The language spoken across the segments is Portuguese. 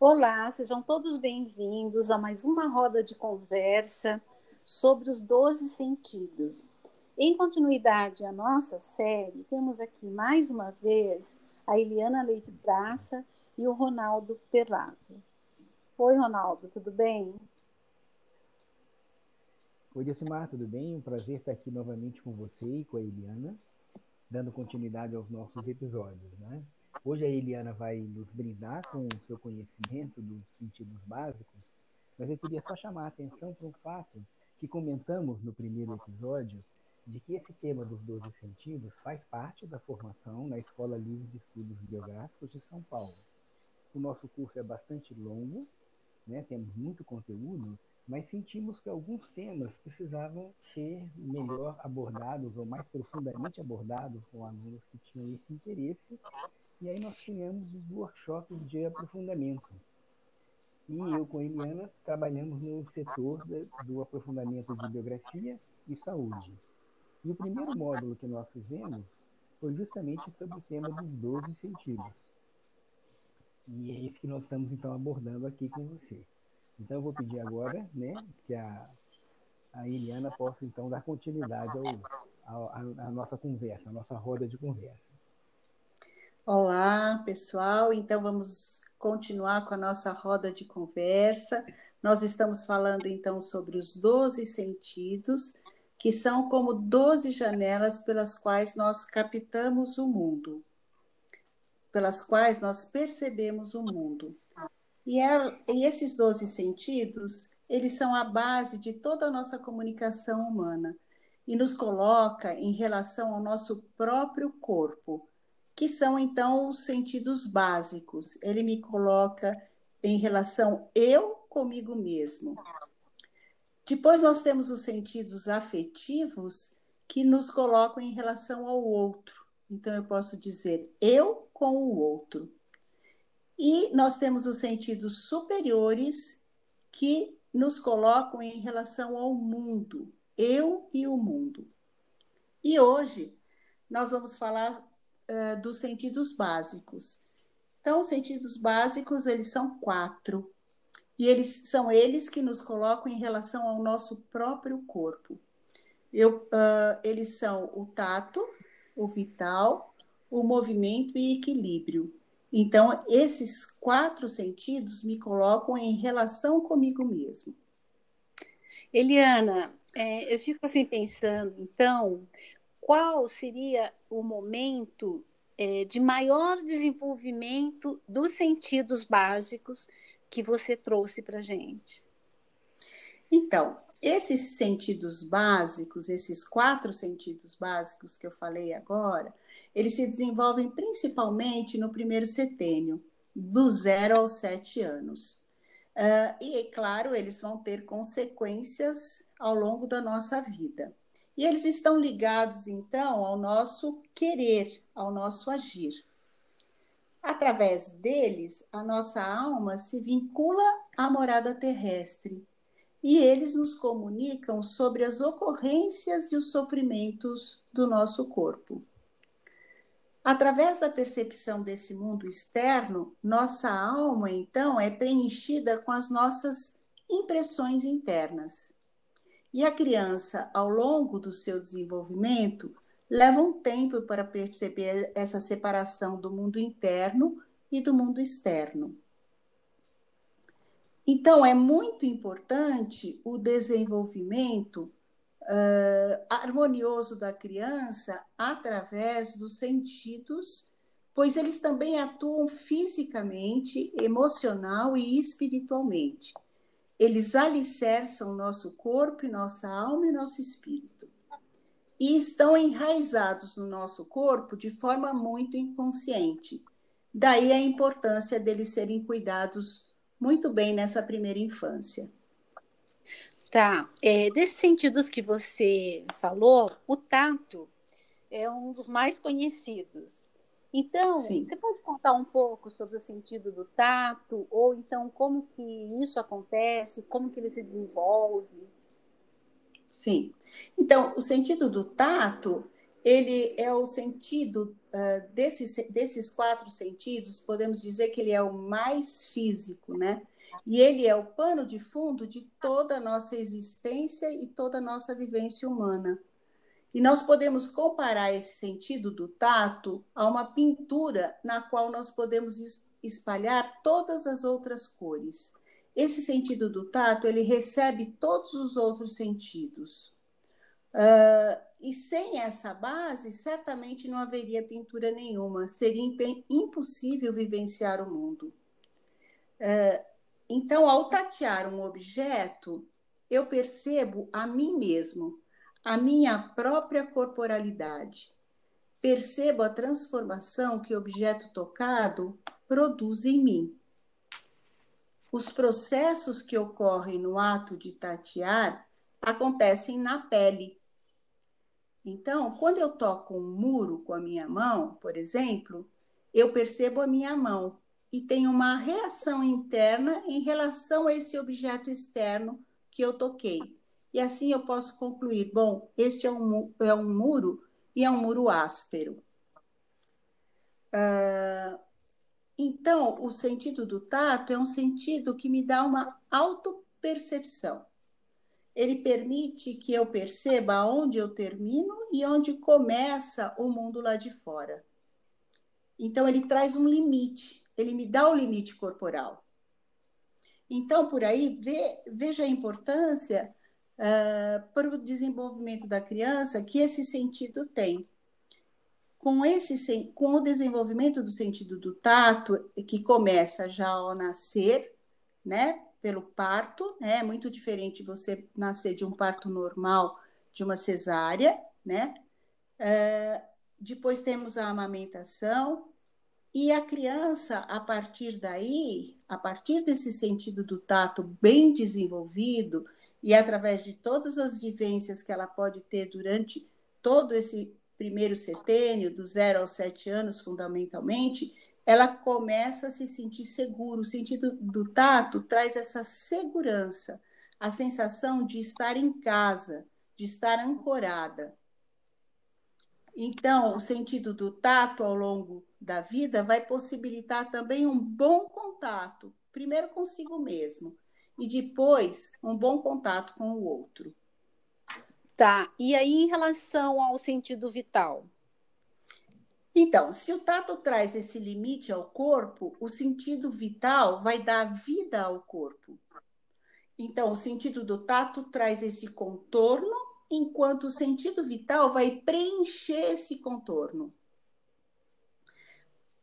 Olá, sejam todos bem-vindos a mais uma roda de conversa sobre os doze sentidos. Em continuidade à nossa série, temos aqui mais uma vez a Eliana Leite Praça e o Ronaldo Perlato. Oi, Ronaldo, tudo bem? Oi, Decimar, tudo bem? Um prazer estar aqui novamente com você e com a Eliana, dando continuidade aos nossos episódios, né? Hoje a Eliana vai nos brindar com o seu conhecimento dos sentidos básicos, mas eu queria só chamar a atenção para um fato que comentamos no primeiro episódio, de que esse tema dos 12 sentidos faz parte da formação na Escola Livre de Estudos Biográficos de São Paulo. O nosso curso é bastante longo, né? temos muito conteúdo, mas sentimos que alguns temas precisavam ser melhor abordados ou mais profundamente abordados com alunos que tinham esse interesse e aí nós criamos os workshops de aprofundamento. E eu com a Eliana trabalhamos no setor do aprofundamento de biografia e saúde. E o primeiro módulo que nós fizemos foi justamente sobre o tema dos 12 sentidos. E é isso que nós estamos então abordando aqui com você. Então eu vou pedir agora, né, que a, a Eliana possa então dar continuidade ao, ao, à nossa conversa, à nossa roda de conversa. Olá, pessoal. Então vamos continuar com a nossa roda de conversa. Nós estamos falando então sobre os 12 sentidos, que são como 12 janelas pelas quais nós captamos o mundo, pelas quais nós percebemos o mundo. E, é, e esses 12 sentidos, eles são a base de toda a nossa comunicação humana e nos coloca em relação ao nosso próprio corpo que são então os sentidos básicos. Ele me coloca em relação eu comigo mesmo. Depois nós temos os sentidos afetivos que nos colocam em relação ao outro. Então eu posso dizer eu com o outro. E nós temos os sentidos superiores que nos colocam em relação ao mundo, eu e o mundo. E hoje nós vamos falar dos sentidos básicos. Então, os sentidos básicos, eles são quatro. E eles são eles que nos colocam em relação ao nosso próprio corpo. Eu, uh, eles são o tato, o vital, o movimento e equilíbrio. Então, esses quatro sentidos me colocam em relação comigo mesmo. Eliana, é, eu fico assim pensando, então, qual seria o momento é, de maior desenvolvimento dos sentidos básicos que você trouxe para a gente? Então, esses sentidos básicos, esses quatro sentidos básicos que eu falei agora, eles se desenvolvem principalmente no primeiro setênio, do zero aos sete anos. Uh, e, é claro, eles vão ter consequências ao longo da nossa vida. E eles estão ligados, então, ao nosso querer, ao nosso agir. Através deles, a nossa alma se vincula à morada terrestre e eles nos comunicam sobre as ocorrências e os sofrimentos do nosso corpo. Através da percepção desse mundo externo, nossa alma, então, é preenchida com as nossas impressões internas. E a criança, ao longo do seu desenvolvimento, leva um tempo para perceber essa separação do mundo interno e do mundo externo. Então, é muito importante o desenvolvimento uh, harmonioso da criança através dos sentidos, pois eles também atuam fisicamente, emocional e espiritualmente eles alicerçam nosso corpo nossa alma e nosso espírito. E estão enraizados no nosso corpo de forma muito inconsciente. Daí a importância deles serem cuidados muito bem nessa primeira infância. Tá. É, desses sentidos que você falou, o tato é um dos mais conhecidos. Então, Sim. você pode contar um pouco sobre o sentido do tato, ou então como que isso acontece, como que ele se desenvolve? Sim. Então, o sentido do tato, ele é o sentido uh, desses, desses quatro sentidos, podemos dizer que ele é o mais físico, né? E ele é o pano de fundo de toda a nossa existência e toda a nossa vivência humana. E nós podemos comparar esse sentido do tato a uma pintura na qual nós podemos espalhar todas as outras cores. Esse sentido do tato, ele recebe todos os outros sentidos. Uh, e sem essa base, certamente não haveria pintura nenhuma, seria impossível vivenciar o mundo. Uh, então, ao tatear um objeto, eu percebo a mim mesmo, a minha própria corporalidade. Percebo a transformação que o objeto tocado produz em mim. Os processos que ocorrem no ato de tatear acontecem na pele. Então, quando eu toco um muro com a minha mão, por exemplo, eu percebo a minha mão e tenho uma reação interna em relação a esse objeto externo que eu toquei. E assim eu posso concluir: bom, este é um, é um muro e é um muro áspero. Uh, então, o sentido do tato é um sentido que me dá uma autopercepção. Ele permite que eu perceba onde eu termino e onde começa o mundo lá de fora. Então, ele traz um limite, ele me dá o limite corporal. Então, por aí, veja a importância uh, para o desenvolvimento da criança que esse sentido tem. Com, esse, com o desenvolvimento do sentido do tato, que começa já ao nascer, né, pelo parto, né, é muito diferente você nascer de um parto normal, de uma cesárea, né, uh, depois temos a amamentação, e a criança, a partir daí, a partir desse sentido do tato bem desenvolvido, e através de todas as vivências que ela pode ter durante todo esse primeiro setênio, do zero aos sete anos, fundamentalmente, ela começa a se sentir seguro. O sentido do tato traz essa segurança, a sensação de estar em casa, de estar ancorada. Então, o sentido do tato ao longo da vida vai possibilitar também um bom contato, primeiro consigo mesmo, e depois um bom contato com o outro. Tá. E aí, em relação ao sentido vital? Então, se o tato traz esse limite ao corpo, o sentido vital vai dar vida ao corpo. Então, o sentido do tato traz esse contorno, enquanto o sentido vital vai preencher esse contorno.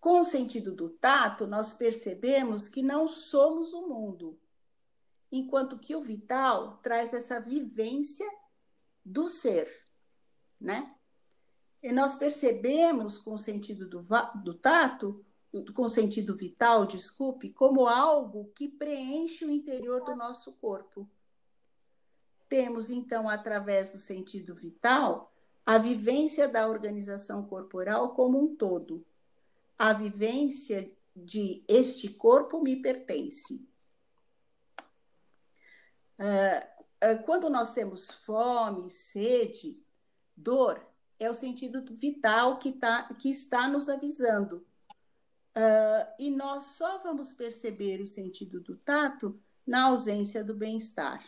Com o sentido do tato, nós percebemos que não somos o mundo, enquanto que o vital traz essa vivência do ser, né? E nós percebemos com o sentido do, do tato, com o sentido vital, desculpe, como algo que preenche o interior do nosso corpo. Temos, então, através do sentido vital, a vivência da organização corporal como um todo. A vivência de este corpo me pertence. Ah, ah, quando nós temos fome, sede, dor, é o sentido vital que, tá, que está nos avisando. Uh, e nós só vamos perceber o sentido do tato na ausência do bem-estar.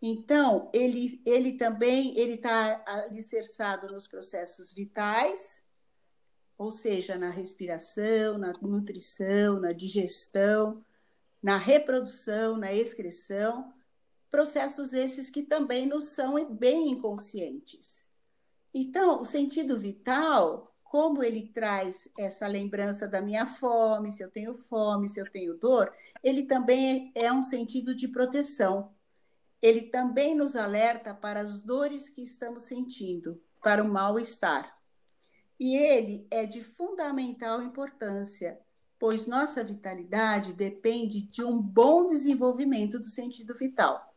Então, ele, ele também ele está alicerçado nos processos vitais, ou seja, na respiração, na nutrição, na digestão, na reprodução, na excreção, processos esses que também nos são bem inconscientes. Então, o sentido vital, como ele traz essa lembrança da minha fome, se eu tenho fome, se eu tenho dor, ele também é um sentido de proteção. Ele também nos alerta para as dores que estamos sentindo, para o mal-estar. E ele é de fundamental importância pois nossa vitalidade depende de um bom desenvolvimento do sentido vital.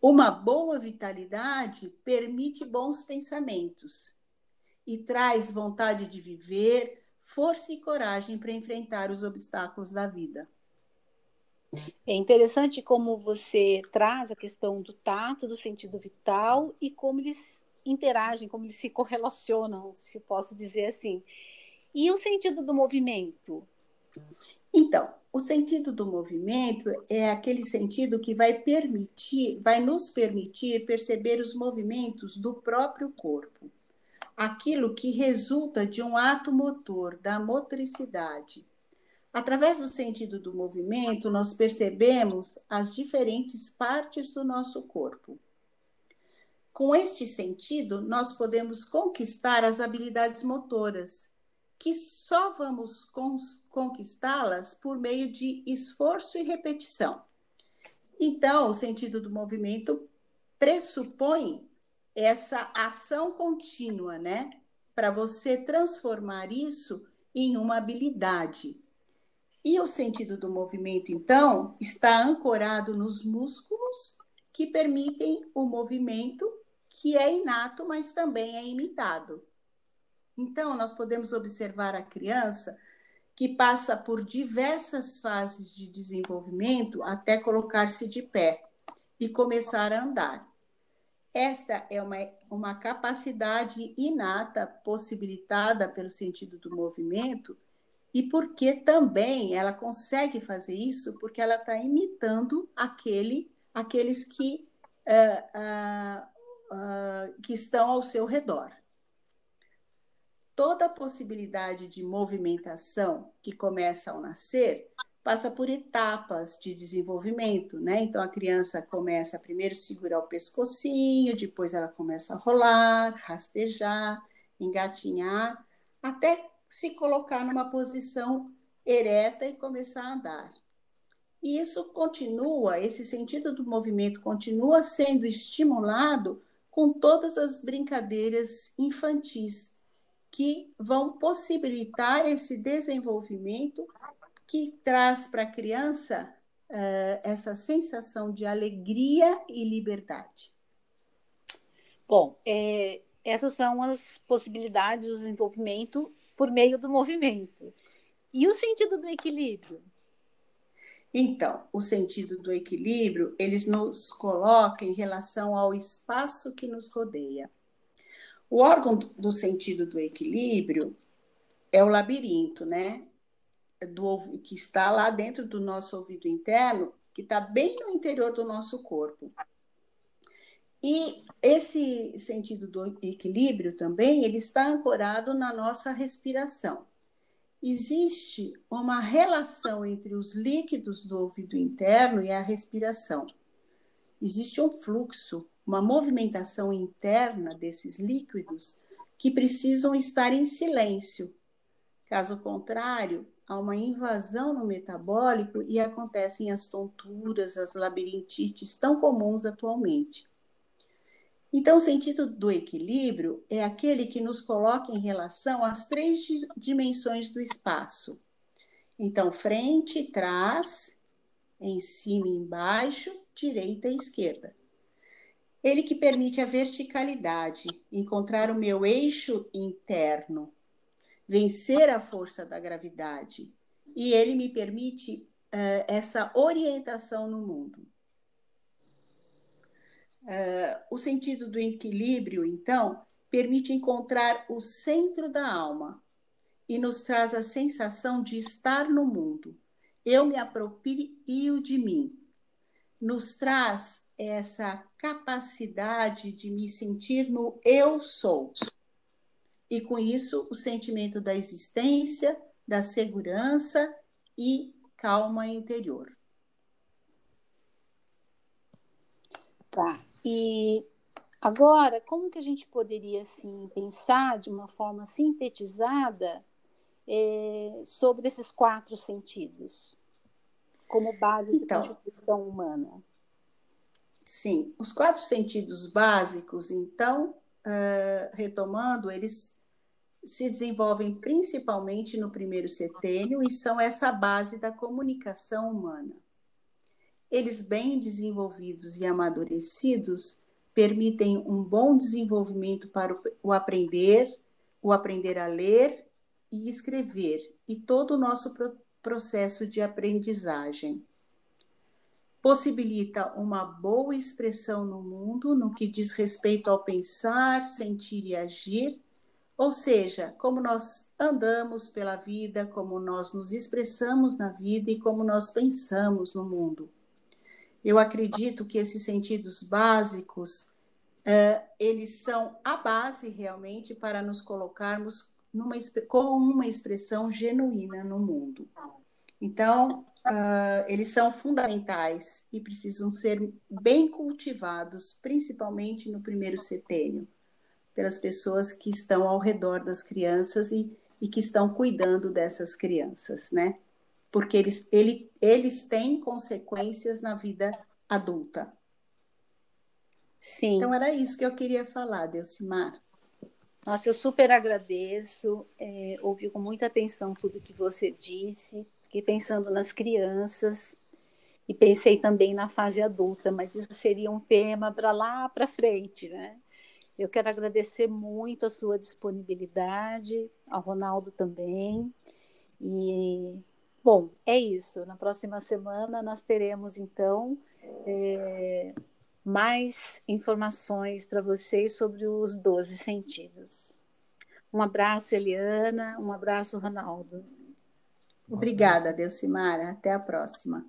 Uma boa vitalidade permite bons pensamentos e traz vontade de viver, força e coragem para enfrentar os obstáculos da vida. É interessante como você traz a questão do tato, do sentido vital e como eles interagem, como eles se correlacionam, se posso dizer assim. E o sentido do movimento? Então, o sentido do movimento é aquele sentido que vai permitir, vai nos permitir perceber os movimentos do próprio corpo. Aquilo que resulta de um ato motor, da motricidade. Através do sentido do movimento, nós percebemos as diferentes partes do nosso corpo. Com este sentido, nós podemos conquistar as habilidades motoras, que só vamos conquistá-las por meio de esforço e repetição. Então, o sentido do movimento pressupõe essa ação contínua, né? Para você transformar isso em uma habilidade. E o sentido do movimento, então, está ancorado nos músculos que permitem o movimento, que é inato, mas também é imitado. Então, nós podemos observar a criança que passa por diversas fases de desenvolvimento até colocar-se de pé e começar a andar. Esta é uma, uma capacidade inata possibilitada pelo sentido do movimento e porque também ela consegue fazer isso porque ela está imitando aquele, aqueles que, uh, uh, uh, que estão ao seu redor toda a possibilidade de movimentação que começa ao nascer passa por etapas de desenvolvimento, né? Então a criança começa primeiro segurar o pescocinho, depois ela começa a rolar, rastejar, engatinhar, até se colocar numa posição ereta e começar a andar. E isso continua, esse sentido do movimento continua sendo estimulado com todas as brincadeiras infantis que vão possibilitar esse desenvolvimento que traz para a criança uh, essa sensação de alegria e liberdade. Bom, é, essas são as possibilidades do desenvolvimento por meio do movimento. E o sentido do equilíbrio? Então, o sentido do equilíbrio, eles nos coloca em relação ao espaço que nos rodeia. O órgão do sentido do equilíbrio é o labirinto, né? Do, que está lá dentro do nosso ouvido interno, que está bem no interior do nosso corpo. E esse sentido do equilíbrio também, ele está ancorado na nossa respiração. Existe uma relação entre os líquidos do ouvido interno e a respiração. Existe um fluxo uma movimentação interna desses líquidos que precisam estar em silêncio. Caso contrário, há uma invasão no metabólico e acontecem as tonturas, as labirintites tão comuns atualmente. Então, o sentido do equilíbrio é aquele que nos coloca em relação às três dimensões do espaço. Então, frente, trás, em cima e embaixo, direita e esquerda. Ele que permite a verticalidade, encontrar o meu eixo interno, vencer a força da gravidade. E ele me permite uh, essa orientação no mundo. Uh, o sentido do equilíbrio, então, permite encontrar o centro da alma e nos traz a sensação de estar no mundo. Eu me aproprio de mim. Nos traz essa capacidade de me sentir no eu sou. E com isso, o sentimento da existência, da segurança e calma interior. Tá. E agora, como que a gente poderia assim pensar de uma forma sintetizada é, sobre esses quatro sentidos como base então, da constituição humana? Sim, os quatro sentidos básicos, então, uh, retomando, eles se desenvolvem principalmente no primeiro setênio e são essa base da comunicação humana. Eles, bem desenvolvidos e amadurecidos, permitem um bom desenvolvimento para o aprender, o aprender a ler e escrever, e todo o nosso processo de aprendizagem. possibilita uma boa expressão no mundo no que diz respeito ao pensar, sentir e agir, ou seja, como nós andamos pela vida, como nós nos expressamos na vida e como nós pensamos no mundo. Eu acredito que esses sentidos básicos, uh, eles são a base realmente para nos colocarmos numa, com uma expressão genuína no mundo. Então, uh, eles são fundamentais e precisam ser bem cultivados, principalmente no primeiro setênio, pelas pessoas que estão ao redor das crianças e, e que estão cuidando dessas crianças, né? Porque eles, ele, eles têm consequências na vida adulta. Sim. Então, era isso que eu queria falar, Delcimar. Nossa, eu super agradeço, é, ouvi com muita atenção tudo que você disse, fiquei pensando nas crianças e pensei também na fase adulta, mas isso seria um tema para lá para frente, né? Eu quero agradecer muito a sua disponibilidade, ao Ronaldo também. E, bom, é isso. Na próxima semana nós teremos, então, é, mais informações para vocês sobre os 12 sentidos. Um abraço, Eliana. Um abraço, Ronaldo. Obrigada, Delcimara. Até a próxima.